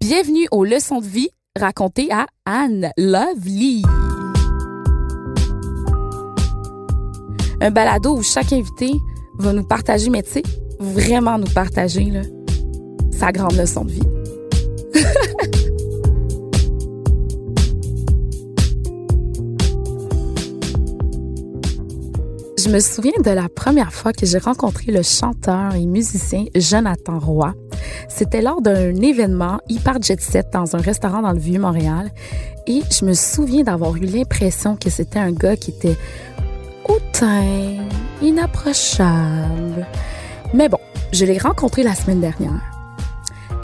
Bienvenue aux leçons de vie racontées à Anne Lovely. Un balado où chaque invité va nous partager, mais tu sais, vraiment nous partager sa grande leçon de vie. Je me souviens de la première fois que j'ai rencontré le chanteur et musicien Jonathan Roy. C'était lors d'un événement hyper jet set dans un restaurant dans le Vieux-Montréal et je me souviens d'avoir eu l'impression que c'était un gars qui était hautain, inapprochable. Mais bon, je l'ai rencontré la semaine dernière.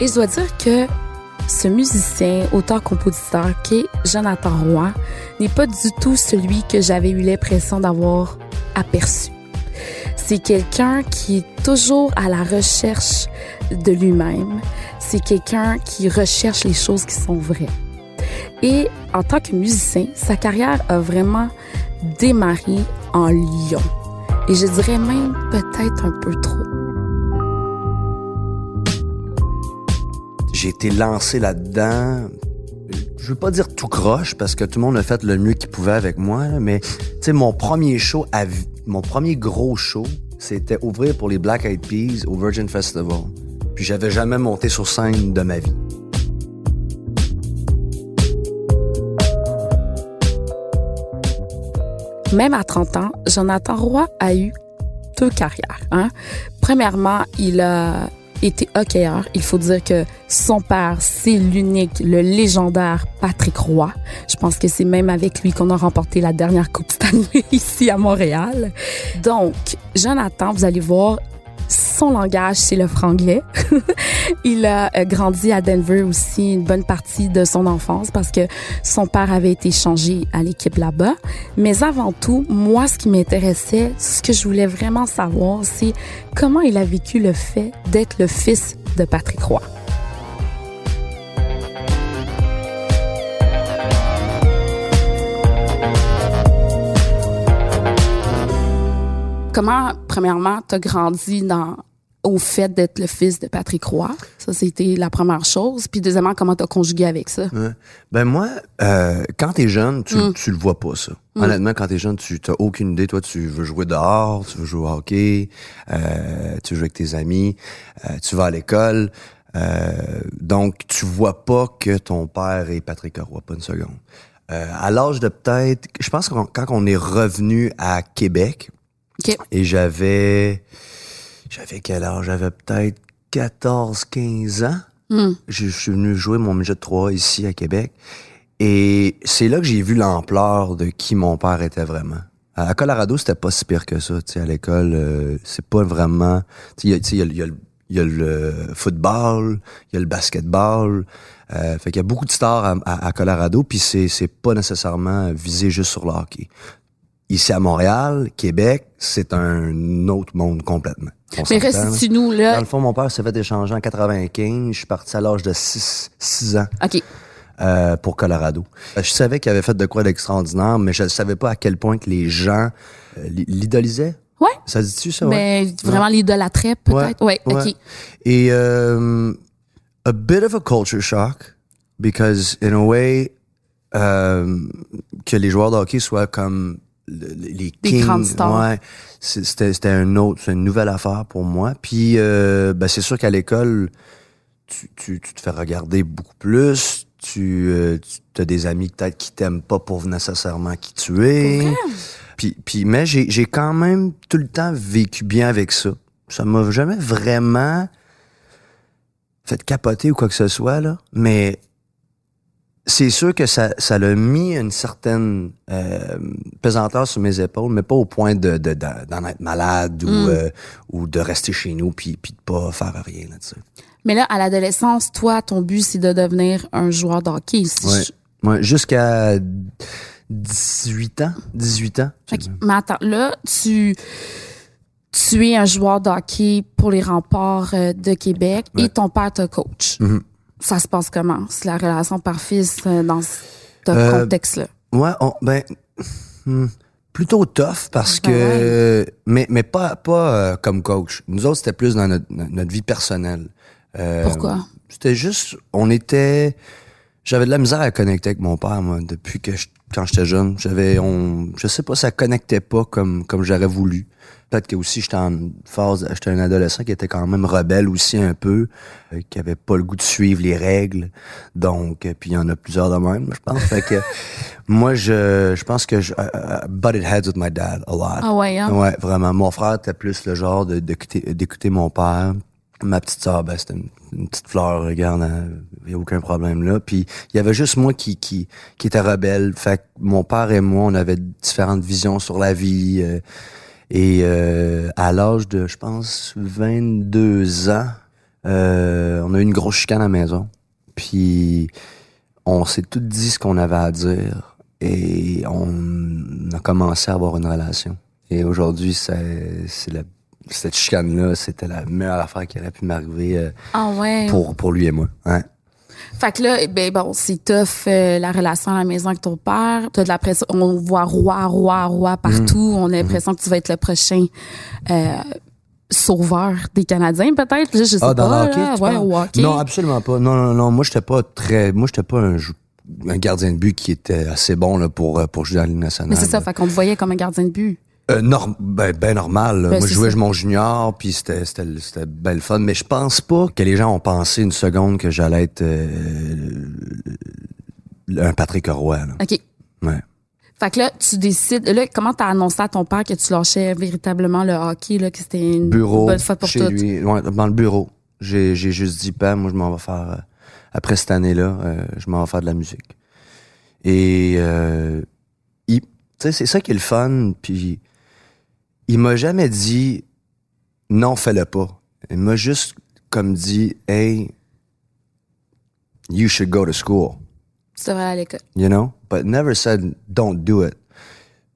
Et je dois dire que ce musicien, auteur-compositeur qu'est Jonathan Roy n'est pas du tout celui que j'avais eu l'impression d'avoir aperçu. C'est quelqu'un qui est toujours à la recherche de lui-même. C'est quelqu'un qui recherche les choses qui sont vraies. Et en tant que musicien, sa carrière a vraiment démarré en Lyon. Et je dirais même peut-être un peu trop. J'ai été lancé là-dedans je veux pas dire tout croche parce que tout le monde a fait le mieux qu'il pouvait avec moi, mais tu mon premier show, à, mon premier gros show, c'était ouvrir pour les Black Eyed Peas au Virgin Festival. Puis j'avais jamais monté sur scène de ma vie. Même à 30 ans, Jonathan Roy a eu deux carrières. Hein? Premièrement, il a était hockeyeur. Il faut dire que son père, c'est l'unique, le légendaire Patrick Roy. Je pense que c'est même avec lui qu'on a remporté la dernière Coupe Stanley ici à Montréal. Donc, Jonathan, vous allez voir, son langage, c'est le franglais. il a euh, grandi à Denver aussi une bonne partie de son enfance parce que son père avait été changé à l'équipe là-bas. Mais avant tout, moi, ce qui m'intéressait, ce que je voulais vraiment savoir, c'est comment il a vécu le fait d'être le fils de Patrick Roy. Comment, premièrement, t'as grandi dans au fait d'être le fils de Patrick Roy. Ça, c'était la première chose. Puis deuxièmement, comment t'as conjugué avec ça? Ben moi, euh, quand t'es jeune, tu, mm. tu le vois pas, ça. Mm. Honnêtement, quand t'es jeune, tu t'as aucune idée. Toi, tu veux jouer dehors, tu veux jouer au hockey, euh, tu veux jouer avec tes amis, euh, tu vas à l'école. Donc, tu vois pas que ton père est Patrick Roy, pas une seconde. À l'âge de peut-être... Je pense que quand on est revenu à Québec, et j'avais j'avais quel âge? J'avais peut-être 14, 15 ans. Hmm. Je, suis venu jouer mon midget 3 ici à Québec. Et c'est là que j'ai vu l'ampleur de qui mon père était vraiment. À Colorado, c'était pas si pire que ça. à l'école, euh, c'est pas vraiment... Il y, y, a, le football, il y a le basketball. Euh, fait qu'il y a beaucoup de stars à, Colorado, puis c'est, c'est pas nécessairement visé juste sur le hockey. Ici à Montréal, Québec, c'est un autre monde complètement. Mais reste-tu-nous là? Dans le fond, mon père s'est fait échanger en 95. Je suis parti à l'âge de 6, 6 ans. OK. Euh, pour Colorado. Euh, je savais qu'il avait fait de quoi d'extraordinaire, mais je ne savais pas à quel point que les gens euh, l'idolisaient. Ouais. Ça dit-tu ça? Mais ouais? vraiment l'idolâtrait, peut-être. Ouais. ouais. OK. Et euh, a bit of a culture shock, because in a way, euh, que les joueurs de hockey soient comme les Kings. grandes stars. Ouais, c'était c'était un autre, une nouvelle affaire pour moi. Puis euh, ben c'est sûr qu'à l'école, tu, tu, tu, te fais regarder beaucoup plus. Tu, euh, tu as des amis peut-être qui t'aiment pas pour nécessairement qui tu es. Puis, puis mais j'ai j'ai quand même tout le temps vécu bien avec ça. Ça m'a jamais vraiment fait capoter ou quoi que ce soit là, mais c'est sûr que ça, ça l'a mis une certaine euh, pesanteur sur mes épaules, mais pas au point de, de, d'en être malade ou, mm. euh, ou de rester chez nous puis, puis de pas faire rien là-dessus. Mais là, à l'adolescence, toi, ton but, c'est de devenir un joueur de hockey. ouais. jusqu'à 18 ans. 18 ans. Mais attends, là, tu tu es un joueur de hockey pour les remparts euh, de Québec et ton père te coach. Mm-hmm ça se passe comment? C'est la relation par fils euh, dans ce euh, contexte-là? Ouais, ben, hmm, plutôt tough parce Ben que mais mais pas pas euh, comme coach. Nous autres c'était plus dans notre, notre vie personnelle. Euh, Pourquoi? C'était juste on était j'avais de la misère à connecter avec mon père moi depuis que je- quand j'étais jeune, j'avais on je sais pas ça connectait pas comme comme j'aurais voulu. Peut-être que aussi j'étais en phase j'étais un adolescent qui était quand même rebelle aussi un peu, euh, qui avait pas le goût de suivre les règles. Donc euh, puis il y en a plusieurs de même, je pense. fait que moi je je pense que je I butted heads with my dad a lot. Ah ouais, hein? Ouais, vraiment. Mon frère était plus le genre de- d'écouter d'écouter mon père. Ma petite sœur, ben, c'était une, petite fleur, regarde, il y a aucun problème là. Puis il y avait juste moi qui qui qui était rebelle. Fait que mon père et moi, on avait différentes visions sur la vie. euh, et euh, à l'âge de, je pense, 22 ans, euh, on a eu une grosse chicane à la maison. Puis on s'est tout dit ce qu'on avait à dire et on a commencé à avoir une relation. Et aujourd'hui, c'est la cette chicane-là, c'était la meilleure affaire qui aurait pu m'arriver euh, Ah ouais? pour, pour lui et moi. Hein. Fait que là, ben bon, c'est tough euh, la relation à la maison avec ton père. T'as de la pression. On voit roi, roi, roi partout. On a l'impression que tu vas être le prochain euh, sauveur des Canadiens, peut-être. Je sais Ah, dans pas. le hockey, là. tu ouais, parles? au hockey. Non, absolument pas. Non, non, non. Moi, j'étais pas très. Moi, j'étais pas un, gardien de but qui était assez bon là, pour, pour jouer dans la Ligue nationale. Mais c'est ça, fait qu'on te voyait comme un gardien de but. Euh, norm- ben, ben normal. Ben, Moi, je jouais ça. mon junior, puis c'était c'était c'était ben le fun. Mais je pense pas que les gens ont pensé une seconde que j'allais être euh, un Patrick Roy. Là. OK. Ouais. Fait que là, tu décides. Là, comment t'as annoncé à ton père que tu lâchais véritablement le hockey, là, que c'était une Bureau, bonne fois pour chez lui, dans le bureau. J'ai j'ai juste dit, Pam, moi, je m'en vais faire... euh, après cette année-là, euh, je m'en vais faire de la musique. Et, euh, tu sais, c'est ça qui est le fun, puis il m'a jamais dit, non, fais-le pas. Il m'a juste comme dit, hey, you should go to school. Tu devrais aller à l'école. you know, but never said don't do it.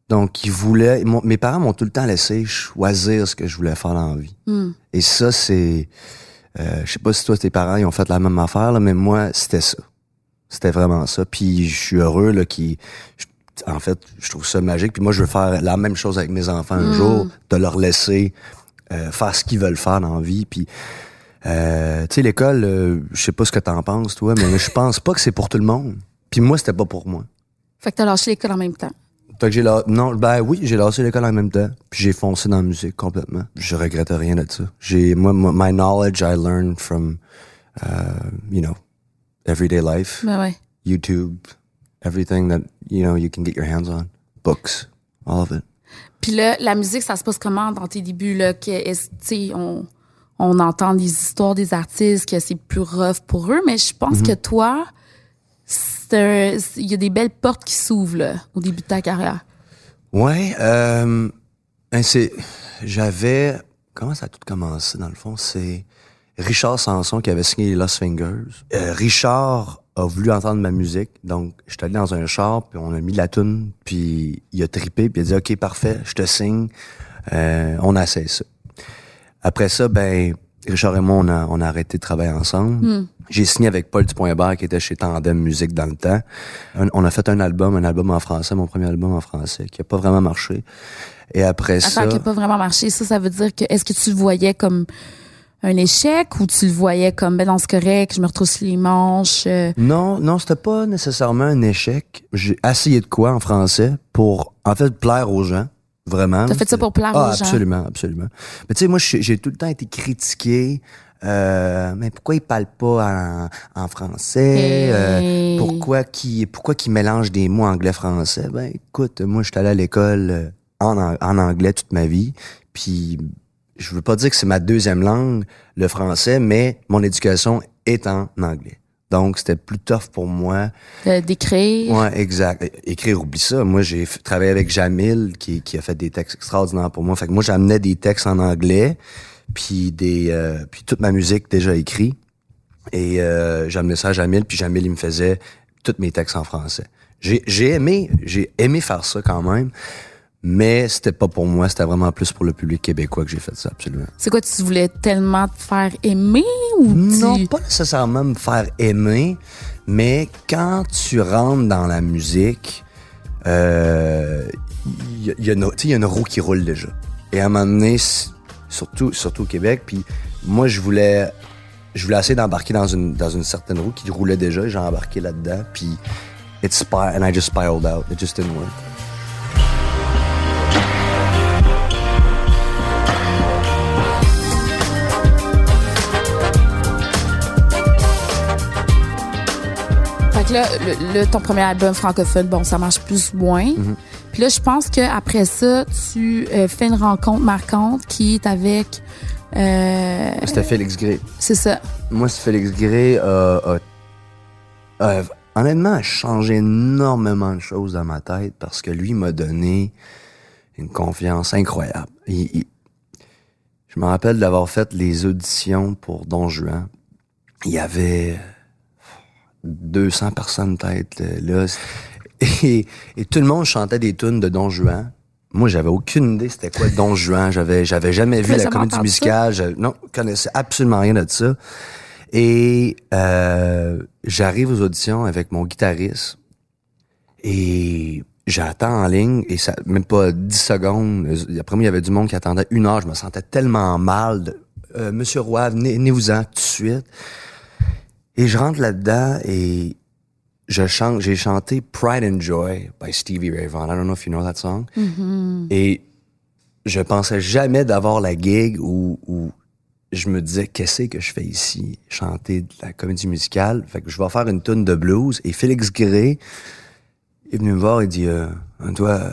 Donc, ils voulaient, mon- mes parents m'ont tout le temps laissé choisir ce que je voulais faire dans la vie. Hmm. Et ça, c'est, euh, je sais pas si toi, tes parents, ils ont fait la même affaire, là, mais moi, c'était ça. C'était vraiment ça. Puis, je suis heureux, là, qui, en fait, je trouve ça magique. Puis moi, je veux faire la même chose avec mes enfants un jour, de leur laisser euh, faire ce qu'ils veulent faire dans la vie. Puis, euh, tu sais, l'école, euh, je sais pas ce que t'en penses, toi, mais je pense pas que c'est pour tout le monde. Puis moi, c'était pas pour moi. Fait que t'as lâché l'école en même temps. Fait que j'ai la... non, ben oui, j'ai lâché l'école en même temps, puis j'ai foncé dans la musique complètement. Je regrette rien de ça. J'ai moi, moi, my knowledge I learned from uh, you know, everyday life, Ben ouais. YouTube, everything that you know you can get your hands on, books, all of it. Puis là, la musique, ça se passe comment dans tes débuts là? Que sais, on on entend les histoires des artistes que c'est plus rough pour eux, mais je pense que toi c'est un- il y a des belles portes qui s'ouvrent au début de ta carrière. Ouais, euh, ben, c'est, j'avais, comment ça a tout commencé dans le fond, c'est Richard Sanson qui avait signé les Lost Fingers. Euh, Richard a voulu entendre ma musique, donc j'étais allé dans un char, puis on a mis la tune, puis il a trippé, puis il a dit ok parfait, je te signe, euh, on a essayé ça. Après ça, ben Richard et moi on a, on a arrêté de travailler ensemble. J'ai signé avec Paul Dupoint-Bert qui était chez Tandem Musique dans le temps. Un- on a fait un album, un album en français, mon premier album en français, qui a pas vraiment marché. Et après ça, Attends, qui n'a pas vraiment marché, ça, ça veut dire que est-ce que tu le voyais comme un échec ou tu le voyais comme ben non c'est correct, je me retrousse les manches. euh, non, non, c'était pas nécessairement un échec. J'ai essayé de quoi en français pour, en fait, plaire aux gens. Vraiment. T'as fait ça pour plaire ah, aux gens? Absolument, absolument. Mais tu sais, moi, j'ai tout le temps été critiqué. Euh, mais pourquoi il parle pas en, en français? Euh, pourquoi qui pourquoi qu'il mélange des mots anglais-français? Ben, écoute, moi, j'étais allé à l'école euh, en anglais toute ma vie. Puis, je veux pas dire que c'est ma deuxième langue, le français, mais mon éducation est en anglais. Donc, c'était plus tough pour moi. d'écrire. Ouais, exact. Écrire, oublie ça. Moi, j'ai travaillé avec Jamil, qui, qui a fait des textes extraordinaires pour moi. Fait que moi, j'amenais des textes en anglais, puis des, euh, puis toute ma musique déjà écrite. Et euh, j'amenais ça à Jamil, puis Jamil, il me faisait tous mes textes en français. J'ai j'ai aimé, j'ai aimé faire ça quand même, mais c'était pas pour moi. C'était vraiment plus pour le public québécois que j'ai fait ça, absolument. C'est quoi, tu voulais tellement te faire aimer ou Non, tu... pas nécessairement me faire aimer, mais quand tu rentres dans la musique, euh, il y, a- y une, y a roue qui roule déjà. Et à un moment donné, surtout, surtout au Québec, puis moi, je voulais, je voulais essayer d'embarquer dans une, dans une certaine roue qui roulait déjà. J'ai embarqué là-dedans, puis it spir- and I just spiraled out. It just didn't work. Là, le, le- ton premier album francophone, bon, ça marche plus ou moins. Mm-hmm. Puis là, je pense qu'après ça, tu euh, fais une rencontre marquante qui est avec... euh, C'était Félix Gray. c'est ça. Moi, c'est Félix Gray a- honnêtement, a changé énormément de choses dans ma tête parce que lui m'a donné une confiance incroyable. Il- il- je me rappelle d'avoir fait les auditions pour Don Juan. Il y avait 200 personnes peut-être là. Et, et tout le monde chantait des tunes de Don Juan. Moi, j'avais aucune idée c'était quoi Don Juan. J'avais, j'avais jamais vu la comédie musicale. Je, non, connaissais absolument rien de ça. Et euh, j'arrive aux auditions avec mon guitariste et j'attends en ligne et ça même pas 10 secondes. Après moi, il y avait du monde qui attendait une heure. Je me sentais tellement mal. De, Euh, Monsieur Roy, venez, venez-vous-en tout de suite. Et je rentre là-dedans et je chante, j'ai chanté Pride and Joy by Stevie Ray Vaughan. I don't know if you know that song. Et je pensais jamais d'avoir la gig où, où je me disais qu'est-ce que je fais ici? Chanter de la comédie musicale. Fait que je vais faire une tune de blues. Et Félix Gray est venu me voir et dit euh, toi euh,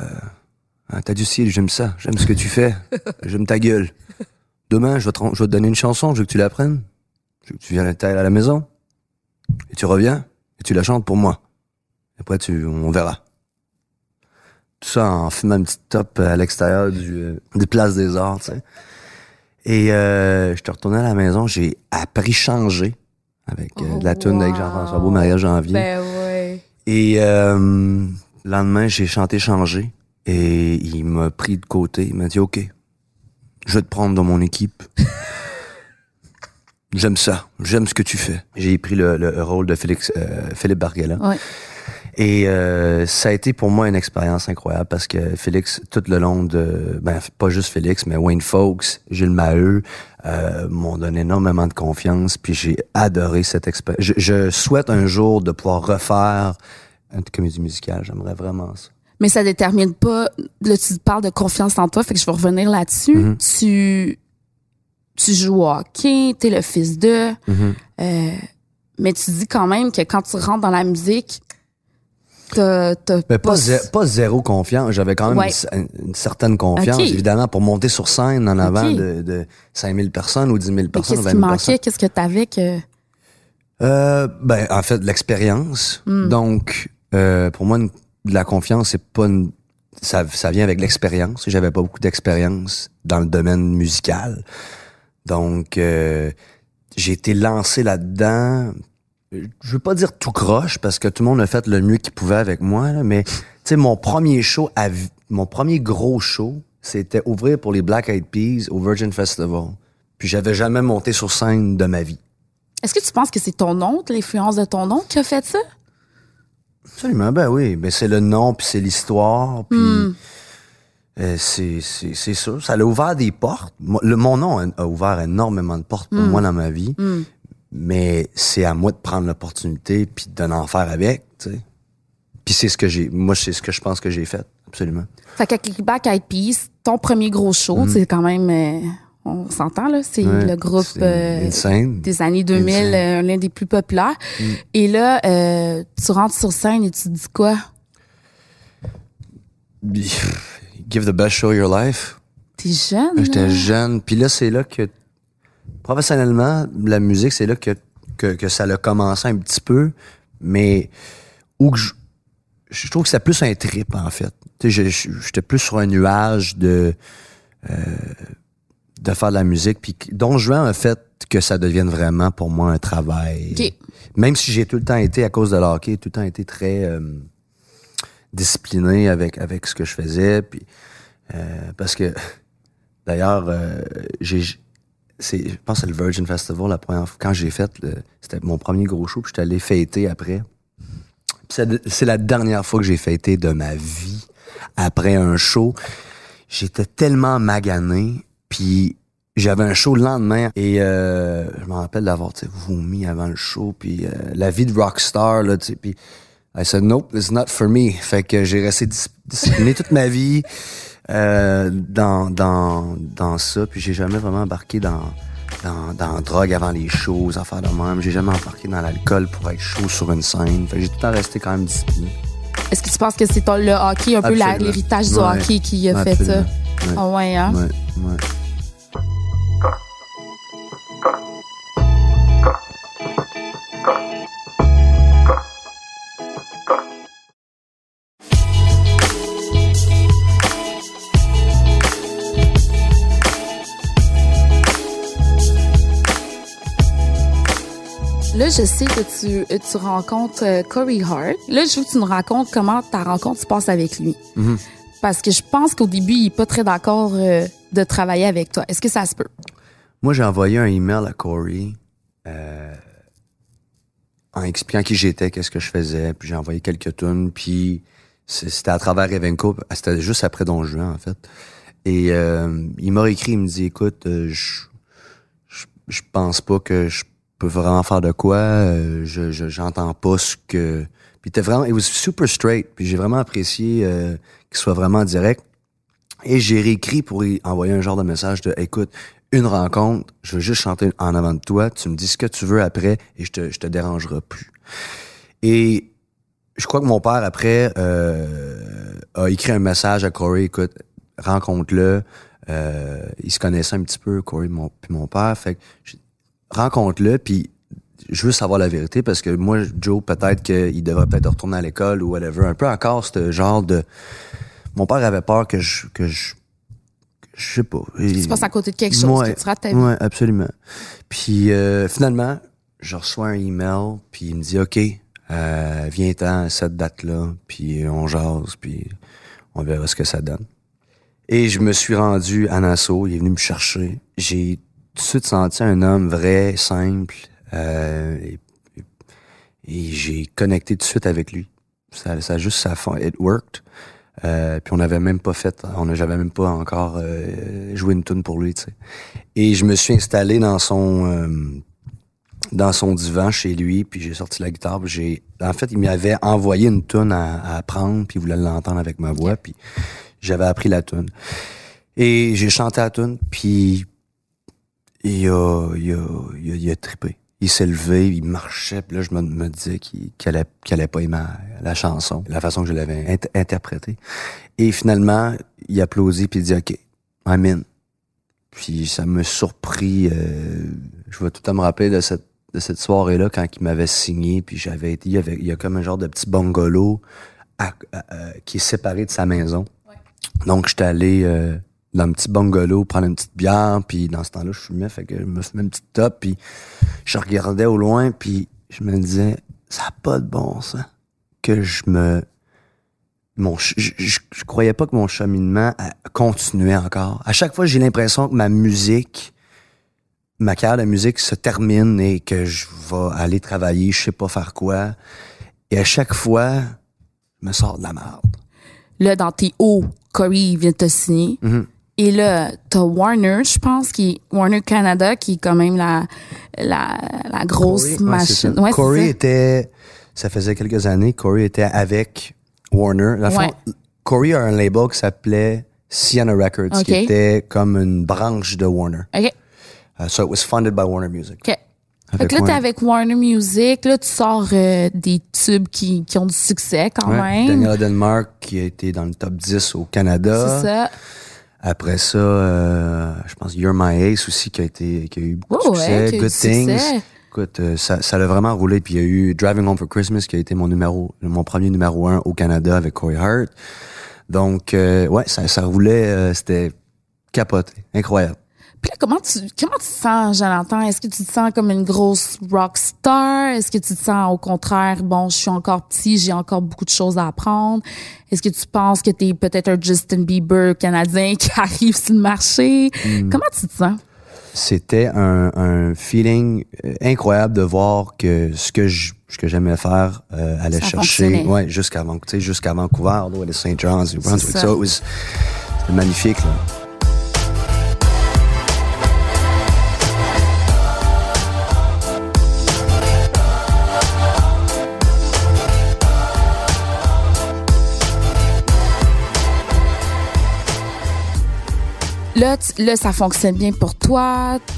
hein, t'as du style j'aime ça. J'aime ce que tu fais. J'aime ta gueule. Demain je vais, te, je vais te donner une chanson. Je veux que tu l'apprennes. Je veux que tu viennes à la maison et tu reviens et tu la chantes pour moi après tu on verra tout ça en fumant une petite top à l'extérieur du euh, des places des arts tu sais et euh, je suis retourné à la maison, j'ai appris changer avec euh, de la tune avec Jean-François Beau, Maria Janvier. Ben ouais. Et euh, le lendemain, j'ai chanté changer et il m'a pris de côté. Il m'a dit OK, je vais te prendre dans mon équipe. J'aime ça, j'aime ce que tu fais. J'ai pris le, le rôle de Félix, euh, Philippe Barguela. Ouais. Et euh, ça a été pour moi une expérience incroyable parce que Félix, tout le long de, ben pas juste Félix, mais Wayne Folks, Gilles Maheu, euh, m'ont donné énormément de confiance. Puis j'ai adoré cette expérience. Je, je souhaite un jour de pouvoir refaire une comédie musicale. J'aimerais vraiment ça. Mais ça détermine pas. Là, tu parles de confiance en toi, fait que je vais revenir là-dessus. Mm-hmm. Tu tu joues au hockey, t'es le fils de. Mm-hmm. euh, mais tu dis quand même que quand tu rentres dans la musique, t'as pas, pas- zé- pas zéro confiance. J'avais quand même Ouais. une, une certaine confiance, évidemment, pour monter sur scène en avant de, de 5000 personnes ou 10 000 Mais personnes, qu'est-ce 20 qui 000 manquait? Qu'est-ce que t'avais que. Euh, ben, en fait, l'expérience. Hmm. Donc, euh, pour moi, une- de la confiance, c'est pas une- ça, ça vient avec l'expérience. J'avais pas beaucoup d'expérience dans le domaine musical. Donc, euh, j'ai été lancé là-dedans. Je veux pas dire tout croche parce que tout le monde a fait le mieux qu'il pouvait avec moi, là, mais tu sais, mon premier show, à mon premier gros show, c'était ouvrir pour les Black Eyed Peas au Virgin Festival. Puis j'avais jamais monté sur scène de ma vie. Est-ce que tu penses que c'est ton oncle, l'influence de ton oncle qui a fait ça? Absolument, ben oui. Ben c'est le nom, puis c'est l'histoire, puis Hmm. Euh, c'est c'est ça. Ça a ouvert des portes. Le, mon nom a, a ouvert énormément de portes pour moi dans ma vie, Hmm. mais c'est à moi de prendre l'opportunité puis de en faire avec, tu sais. Puis c'est ce que j'ai, moi c'est ce que je pense que j'ai fait, absolument. Fait qu'à Kickback Eyed Peas, ton premier gros show, c'est quand même. euh, on s'entend, là. C'est. Ouais, le groupe. euh, des années 2000, Insane. euh, l'un des plus populaires. Mm. Et là, euh, tu rentres sur scène et tu te dis quoi? Give the best show of your life. T'es jeune? J'étais là? jeune. Puis là, c'est là que, professionnellement, la musique, c'est là que, que, que ça a commencé un petit peu. Mais où que je, je trouve que c'est plus un trip, en fait. J'étais plus sur un nuage de, euh, de faire de la musique. Puis Don Juan a fait que ça devienne vraiment pour moi un travail. Même si j'ai tout le temps été, à cause de l'hockey, tout le temps été très euh, discipliné avec, avec ce que je faisais. Puis, euh, parce que, d'ailleurs, euh, j'ai, je pense que c'est le Virgin Festival, la première fois, quand j'ai fait, c'était mon premier gros show, puis j'étais allé fêter après. C'est, la dernière fois que j'ai fêté de ma vie. après un show. J'étais tellement magané, puis j'avais un show le lendemain et euh, je me rappelle d'avoir vomi avant le show, puis euh, la vie de rockstar, là, tu sais, I said, nope, it's not for me. Fait que j'ai resté discipliné toute ma vie euh, dans, dans, dans ça, puis j'ai jamais vraiment embarqué dans dans, dans la drogue avant les shows, affaires de même. J'ai jamais embarqué dans l'alcool pour être chaud sur une scène. Fait j'ai tout le temps resté quand même discipliné. Est-ce que tu penses que c'est le hockey, un peu l'héritage du hockey qui a fait ça? Ouais, hein? Ouais, je sais que tu, tu rencontres euh, Corey Hart. Là, je veux que tu nous racontes comment ta rencontre se passe avec lui. Mm-hmm. Parce que je pense qu'au début, il est pas très d'accord euh, de travailler avec toi. Est-ce que ça se peut? Moi, j'ai envoyé un email à Corey euh, en expliquant qui j'étais, qu'est-ce que je faisais, puis j'ai envoyé quelques tunes, puis c'était à travers Evenco, c'était juste après Don Juan, en fait. Et il m'a écrit, il me dit, écoute, je, je, je pense pas que je peux vraiment faire de quoi. Euh, je j'entends pas ce que. Puis t'es vraiment, it was super straight. Puis j'ai vraiment apprécié euh, qu'il soit vraiment direct. Et j'ai réécrit pour y envoyer un genre de message de, écoute, une rencontre, je veux juste chanter en avant de toi. Tu me dis ce que tu veux après et je te, je te dérangerai plus. Et je crois que mon père après euh, a écrit un message à Corey, écoute, rencontre-le. Euh, il se connaissait un petit peu, Corey, mon, puis mon père. Fait que rencontre-le, puis je veux savoir la vérité parce que moi, Joe, peut-être qu'il devrait peut-être retourner à l'école ou whatever. Un peu encore ce genre de. Mon père avait peur que je. Que je je sais pas. Tu passes à côté de quelque chose, que tu rates ta vie. Ouais, absolument. Puis euh, finalement, je reçois un email, puis il me dit OK, euh, viens-t'en à cette date-là, puis on jase, puis on verra ce que ça donne. Et je me suis rendu à Nassau, il est venu me chercher. J'ai tout de suite senti un homme vrai, simple, euh, et, j'ai connecté tout de suite avec lui. Ça, ça juste ça it worked. Euh, puis on n'avait même pas fait, on j'avais même pas encore euh, joué une tune pour lui, tu sais. Et je me suis installé dans son euh, dans son divan chez lui, puis j'ai sorti la guitare. J'ai, en fait, il m'avait envoyé une tune à, à apprendre, puis il voulait l'entendre avec ma voix, puis j'avais appris la tune. Et j'ai chanté la tune, puis il a, il a, il a, trippé. Il s'est levé, il marchait, puis là, je me, me disais qu'il qu allait, allait pas aimer la chanson, la façon que je l'avais interprétée. Et finalement, il applaudit, puis il dit « OK, I'm in ». Puis ça me surpris. Euh, je vais tout à me rappeler de cette de cette soirée-là quand il m'avait signé, puis j'avais été, il y, avait, il y a comme un genre de petit bungalow qui est séparé de sa maison. Donc j'étais allé euh, dans un petit bungalow, prendre une petite bière, puis dans ce temps-là, je fumais, fait que je me fumais une petite top, puis je regardais au loin, puis je me disais, ça n'a pas de bon sens que je me... Mon, je, je, croyais pas que mon cheminement continuait encore. À chaque fois, j'ai l'impression que ma musique, ma carrière de musique se termine et que je vais aller travailler, je sais pas faire quoi. Et à chaque fois, je me sors de la merde. Là, dans tes hauts, Corey vient te signer. Mm-hmm. Et là, t'as Warner, je pense, qui Warner Canada, qui est quand même la, la, la grosse machine. Ouais, Corey était, ça faisait quelques années, Corey était avec Warner. La ouais. Corey a un label qui s'appelait Sienna Records, qui était comme une branche de Warner. OK. Uh, so it was funded by Warner Music. OK. Fait que là, t'es avec Warner Music, là, tu sors euh, des tubes qui, qui ont du succès quand même. Daniel Denmark, qui a été dans le top 10 au Canada. C'est ça. Après ça, euh, je pense You're My Ace aussi qui a été qui a eu beaucoup de succès. Good Things. Écoute, euh, ça, ça a vraiment roulé. Puis il y a eu Driving Home for Christmas qui a été mon numéro, mon premier numéro un au Canada avec Corey Hart. Donc euh, ouais, ça, ça roulait, c'était capoté, incroyable. Puis là, comment tu, comment tu te sens, Jonathan? Est-ce que tu te sens comme une grosse rock star? Est-ce que tu te sens au contraire, bon, je suis encore petit, j'ai encore beaucoup de choses à apprendre? Est-ce que tu penses que tu es peut-être un Justin Bieber canadien qui arrive sur le marché? Hmm. Comment tu te sens? C'était un, un feeling euh, incroyable de voir que ce que je, ce que j'aimais faire, euh, Ça chercher, ouais, jusqu'à jusqu'à Vancouver, St. John's, New Brunswick. So it was- c'était magnifique, là. Là, tu- là, ça fonctionne bien pour toi. Tu,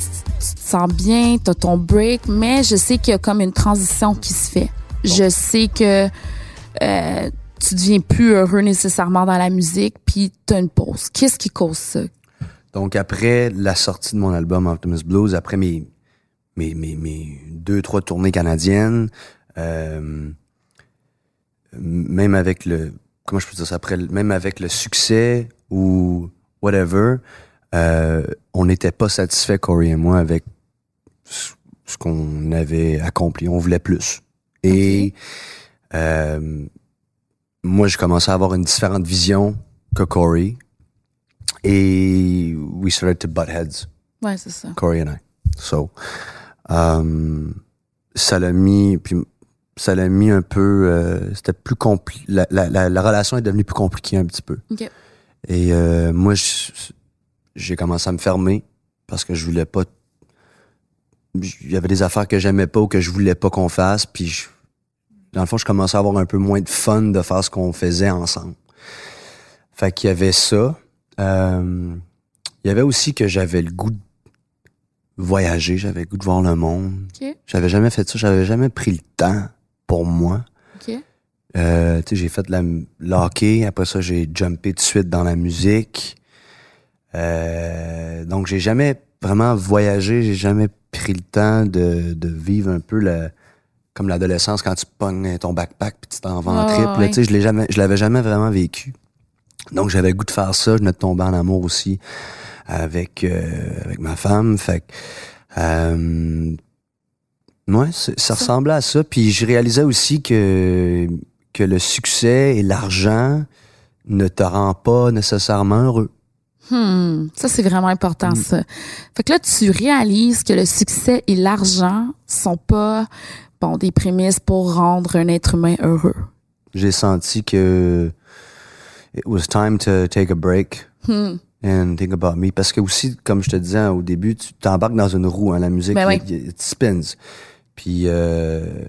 tu te sens bien, t'as ton break, mais je sais qu'il y a comme une transition qui se fait. Je sais que euh, tu deviens plus heureux nécessairement dans la musique, puis t'as une pause. Qu'est-ce qui cause ça? Donc après la sortie de mon album Optimus Blues, après mes mes mes, mes deux trois tournées canadiennes, euh, même avec le comment je peux dire ça après même avec le succès ou whatever, euh, on n'était pas satisfait Corey et moi avec ce qu'on avait accompli. On voulait plus. Et euh, moi, j'ai commencé à avoir une différente vision que Corey. Et we started to butt heads, Ouais, c'est ça. Corey and I. So, um, ça l'a mis, puis ça l'a mis un peu, euh, c'était plus compliqué. La, la, la, la relation est devenue plus compliquée un petit peu. Et euh, moi, je- j'ai commencé à me fermer parce que je voulais pas. Il y avait des affaires que j'aimais pas ou que je voulais pas qu'on fasse. Puis, je- dans le fond, je commençais à avoir un peu moins de fun de faire ce qu'on faisait ensemble. Fait qu'il y avait ça. Euh, il y avait aussi que j'avais le goût de voyager, j'avais le goût de voir le monde. J'avais jamais fait ça, j'avais jamais pris le temps pour moi. OK. Euh, tu sais, j'ai fait de la le hockey, après ça j'ai jumpé tout de suite dans la musique. Euh, donc j'ai jamais vraiment voyagé, j'ai jamais pris le temps de, de vivre un peu le, comme l'adolescence quand tu pognes ton backpack puis tu t'en vas en trip. ouais. Tu sais, je l'ai jamais, je l'avais jamais vraiment vécu. Donc j'avais le goût de faire ça, je venais de tomber en amour aussi avec euh, avec ma femme. Fait que euh, ouais, ça ressemblait à ça. Puis je réalisais aussi que que le succès et l'argent ne te rend pas nécessairement heureux. Hmm, ça c'est vraiment important ça. Fait que là tu réalises que le succès et l'argent sont pas bon des prémices pour rendre un être humain heureux. J'ai senti que it was time to take a break Hmm. and think about me. Parce que aussi, comme je te disais au début, tu t'embarques dans une roue, hein, la musique, Ben it, it spins. Puis euh,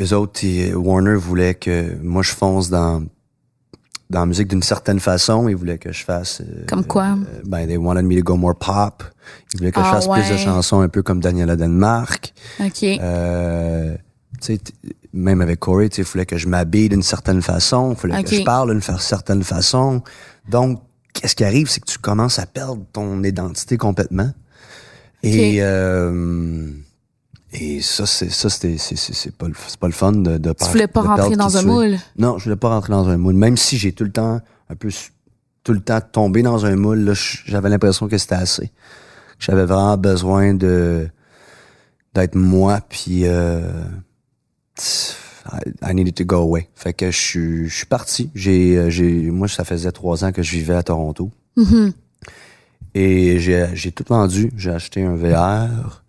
eux autres, Warner voulait que moi je fonce dans dans la musique d'une certaine façon. Ils voulaient que je fasse. euh, Comme quoi? euh, ben, they wanted me to go more pop. Ils voulaient que je Ah, fasse plus de chansons un peu comme Daniela Denmark. OK. Euh, tu sais, même avec Corey, tu sais, il fallait que je m'habille d'une certaine façon, il fallait que je parle d'une certaine façon. Donc, qu'est-ce qui arrive, c'est que tu commences à perdre ton identité complètement. Et euh, et ça, c'est ça, c'était c'est c'est c'est pas le c'est pas le fun de de tu voulais pas rentrer dans un moule? Non, je voulais pas rentrer dans un moule. Même si j'ai tout le temps un peu tout le temps tombé dans un moule, là, j'avais l'impression que c'était assez. J'avais vraiment besoin de d'être moi, puis euh, I, needed to go away. Fait que je suis je suis parti. J'ai euh, j'ai moi ça faisait trois ans que je vivais à Toronto Mhm. et j'ai j'ai tout vendu. J'ai acheté un VR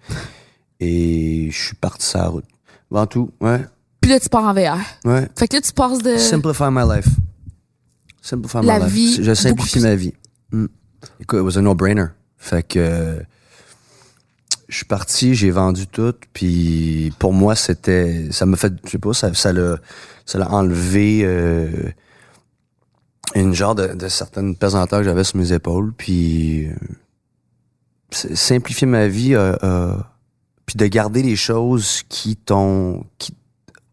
et je suis parti sur la route. Avant tout, ouais, Puis là tu pars en VR. ouais. Fait que là tu passes de Simplify my life. Simplify La my life. vie, Je beaucoup simplifie ma vie. Mm. Écoute, it was a no-brainer. Fait que je suis parti, j'ai vendu tout, puis pour moi c'était, ça m'a fait, je sais pas, ça, ça l'a, ça l'a enlevé euh, une genre de, de certaine pesanteur que j'avais sur mes épaules, puis euh, simplifier ma vie, euh, puis de garder les choses qui t'ont, qui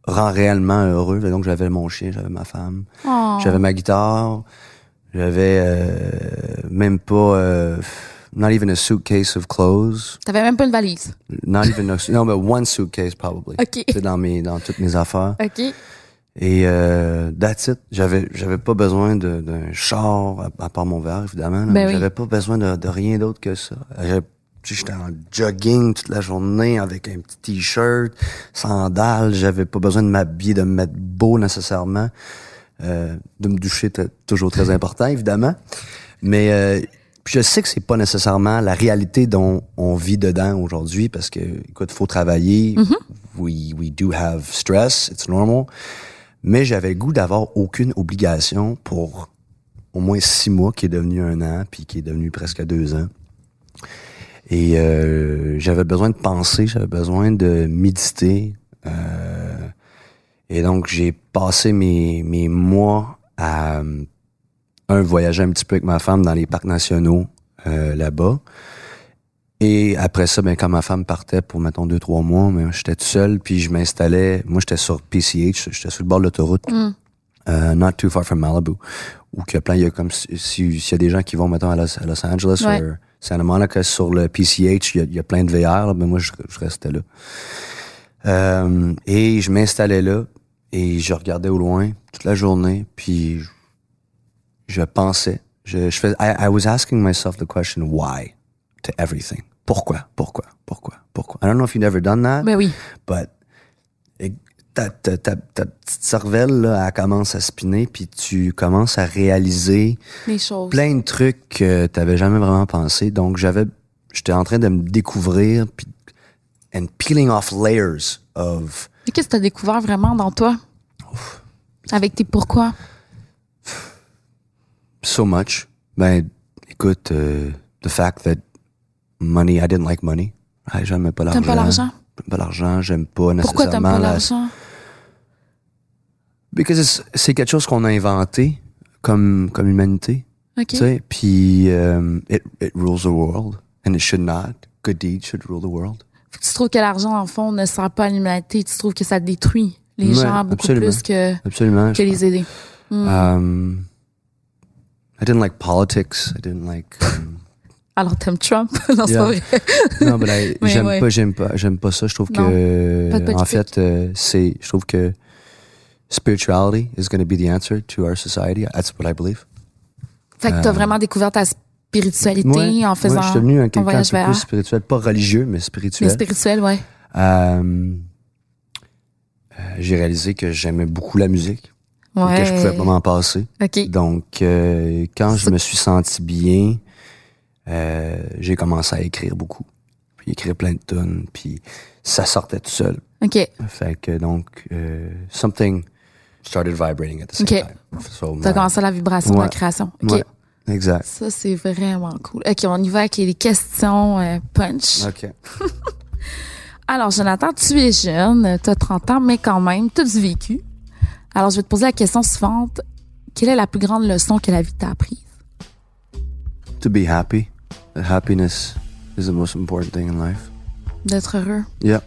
rend réellement heureux. Donc j'avais mon chien, j'avais ma femme. Oh. J'avais ma guitare. J'avais euh, même pas euh, not even a suitcase of clothes. T'avais même pas une valise. Not even a, no, but one suitcase probably. OK. C'est dans mes dans toutes mes affaires. OK. Et euh, that's it. J'avais j'avais pas besoin d'un char à, à part mon verre évidemment. Ben oui. J'avais pas besoin de, de rien d'autre que ça. J'avais- J'étais en jogging toute la journée avec un petit t-shirt, sandales. J'avais pas besoin de m'habiller, de me mettre beau nécessairement. Euh, de me doucher, t- toujours très important, évidemment. Mais euh, je sais que c'est pas nécessairement la réalité dont on vit dedans aujourd'hui parce que, écoute, faut travailler, we, we do have stress, it's normal. Mais j'avais le goût d'avoir aucune obligation pour au moins six mois, qui est devenu un an, puis qui est devenu presque deux ans. Et euh, j'avais besoin de penser, j'avais besoin de méditer. Euh, et donc, j'ai passé mes, mes mois à, un, voyager un petit peu avec ma femme dans les parcs nationaux euh, là-bas. Et après ça, ben, quand ma femme partait pour, mettons, deux, trois mois, ben, j'étais tout seul, puis je m'installais. Moi, j'étais sur PCH, j'étais sur le bord de l'autoroute, mm. uh, not too far from Malibu, où a plein, il y a comme, s'il y a des gens qui vont, mettons, à Los, Angeles ou Santa Monica, sur le PCH, il y a, plein de VR, mais moi, je, restais là. Euh, et je m'installais là, et je regardais au loin toute la journée, puis je, pensais. Je, je fais, I, I was asking myself the question, why? to everything? Pourquoi? Pourquoi? Pourquoi? Pourquoi? I don't know if you've ever done that. Ben oui. But ta, ta, ta, ta, petite cervelle, là, elle commence à spinner, puis tu commences à réaliser plein de trucs que tu n'avais jamais vraiment pensé. Donc, j'avais, j'étais en train de me découvrir, puis and peeling off layers of. Et qu'est-ce que tu as découvert vraiment dans toi? Avec tes pourquoi? So much. Ben, écoute, euh, the fact that money. I didn't like money. j'aimais pas l'argent. T'aimes pas l'argent? J'aime pas l'argent, j'aime pas nécessairement. Pourquoi t'aimes pas l'argent? Because c'est quelque chose qu'on a inventé comme, comme humanité. OK. Tu sais, puis um, it, it rules the world and it should not. Good deeds should rule the world. tu trouves que l'argent, en fond, ne sert pas à l'humanité. Tu trouves que ça détruit les gens beaucoup plus que, absolument, que les aider. Mm. Um, I didn't like politics. I didn't like... Um, alors t'aimes Trump? Non, c'est pas vrai. non, mais j'aime pas, j'aime pas, j'aime pas ça. Je trouve que, en fait, euh, c'est, je trouve que spirituality is going to be the answer to our society. That's what I believe. Fait que t'as euh, vraiment découvert ta spiritualité en faisant. Ouais, je suis devenu un quelqu'un un peu plus spirituel, pas religieux, mais spirituel. Mais spirituel, ouais. Euh, j'ai réalisé que j'aimais beaucoup la musique. Ouais. Que je pouvais pas m'en passer. OK. Donc, quand je me suis senti bien, euh, j'ai commencé à écrire beaucoup. Puis écrire plein de tonnes, puis ça sortait tout seul. OK. Fait que donc, euh, something started vibrating at the same time. So, T'as commencé la vibration de la création. OK. Ouais, exact. Ça, c'est vraiment cool. OK, on y va avec les questions euh, punch. OK. Alors, Jonathan, tu es jeune, tu as 30 ans, mais quand même, tu as du vécu. Alors, je vais te poser la question suivante. Quelle est la plus grande leçon que la vie t'a apprise? To be happy happiness is the most important thing in life. D'être heureux. Yeah.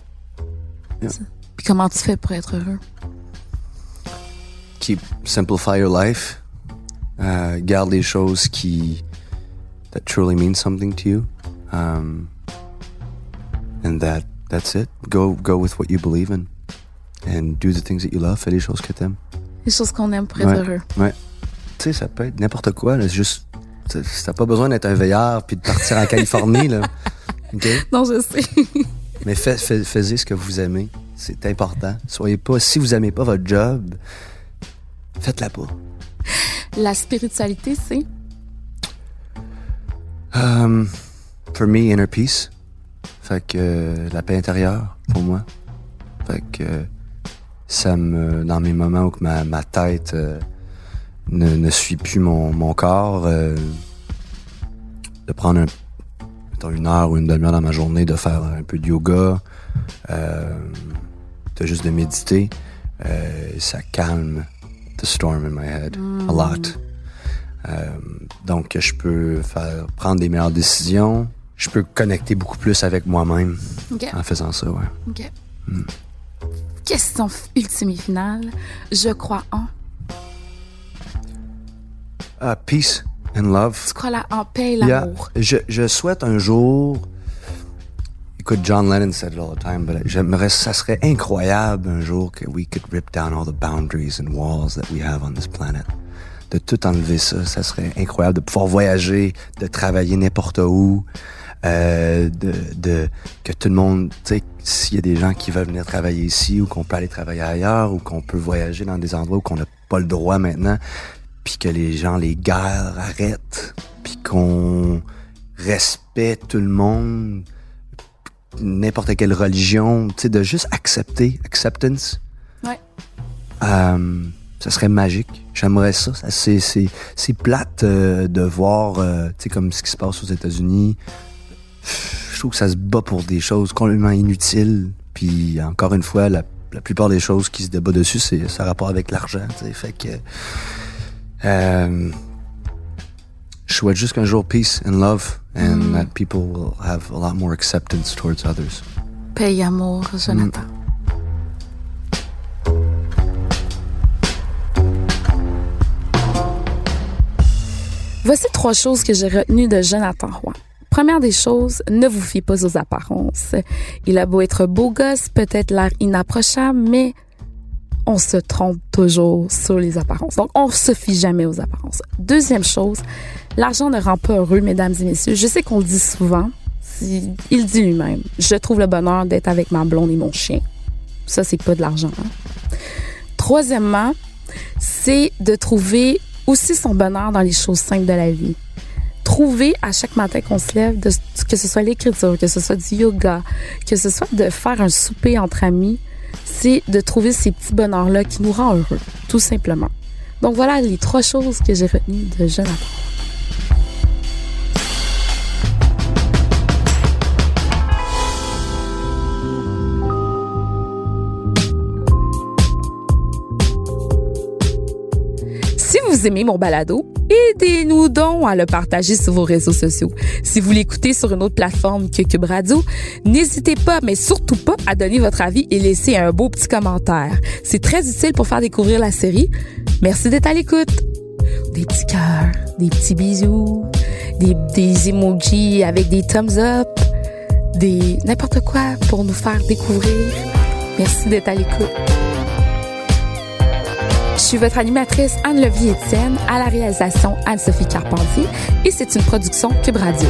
yeah. Puis comment tu fais pour être heureux? Keep simplify your life. Uh, garde les choses qui that truly mean something to you. Um, and that that's it. Go go with what you believe in. And do the things that you love. Fais les choses que t'aimes. Les choses qu'on aime pour être heureux. Ouais. Tu sais, ça peut être n'importe quoi. C'est juste T'as pas besoin d'être un veilleur puis de partir en Californie, là. Non, je sais. Mais fais, fais, faites ce que vous aimez. C'est important. Soyez pas, si vous aimez pas votre job, faites-la pas. La spiritualité, c'est? Um, for me, inner peace. Fait que euh, la paix intérieure, pour moi. Fait que ça me, dans mes moments où ma, ma tête euh, ne, ne suit plus mon, mon corps, euh, de prendre un, une heure ou une demi-heure dans ma journée, de faire un peu de yoga, euh, de juste de méditer, euh, ça calme the storm in my head a lot. Euh, donc, je peux faire prendre des meilleures décisions. Je peux connecter beaucoup plus avec moi-même en faisant ça, ouais. OK. Mm. Question ultime et finale. Je crois en Uh, peace and love. Tu crois là en paix et l'amour? Je, je souhaite un jour. Écoute, John Lennon said it all the time, but j'aimerais, ça serait incroyable un jour que we could rip down all the boundaries and walls that we have on this planet. De tout enlever ça, ça serait incroyable de pouvoir voyager, de travailler n'importe où, euh, que tout le monde, tu sais, s'il y a des gens qui veulent venir travailler ici ou qu'on peut aller travailler ailleurs ou qu'on peut voyager dans des endroits où qu'on n'a pas le droit maintenant, puis que les gens, les guerres arrêtent, puis qu'on respecte tout le monde, n'importe quelle religion, tu sais, de juste accepter, acceptance. Ouais. Euh, ça serait magique. J'aimerais ça. c'est, c'est, c'est plate euh, de voir, euh, tu sais, comme ce qui se passe aux États-Unis. Je trouve que ça se bat pour des choses complètement inutiles. Puis encore une fois, la, la plupart des choses qui se débattent dessus, c'est ça rapport avec l'argent. tu sais. Fait que euh, je souhaite juste qu'un jour peace and love and that people will have a lot more acceptance towards others. Paix et amour, Jonathan. Voici trois choses que j'ai retenues de Jonathan Roy. Première des choses, ne vous fiez pas aux apparences. Il a beau être beau gosse, peut-être l'air inapprochable, mais on se trompe toujours sur les apparences. Donc, on se fie jamais aux apparences. Deuxième chose, l'argent ne rend pas heureux, mesdames et messieurs. Je sais qu'on le dit souvent. Il dit lui-même. Je trouve le bonheur d'être avec ma blonde et mon chien. Ça, c'est pas de l'argent. hein. Troisièmement, c'est de trouver aussi son bonheur dans les choses simples de la vie. Trouver à chaque matin qu'on se lève, que ce soit l'écriture, que ce soit du yoga, que ce soit de faire un souper entre amis, c'est de trouver ces petits bonheurs-là qui nous rendent heureux, tout simplement. Donc voilà les trois choses que j'ai retenues de Jonathan. Aimez mon balado, aidez-nous donc à le partager sur vos réseaux sociaux. Si vous l'écoutez sur une autre plateforme que Cube Radio, n'hésitez pas, mais surtout pas, à donner votre avis et laisser un beau petit commentaire. C'est très utile pour faire découvrir la série. Merci d'être à l'écoute. Des petits cœurs, des petits bisous, des, des emojis avec des thumbs up, des n'importe quoi pour nous faire découvrir. Merci d'être à l'écoute. Je suis votre animatrice Anne-Levier Etienne, à la réalisation Anne-Sophie Carpentier et c'est une production Cube Radio.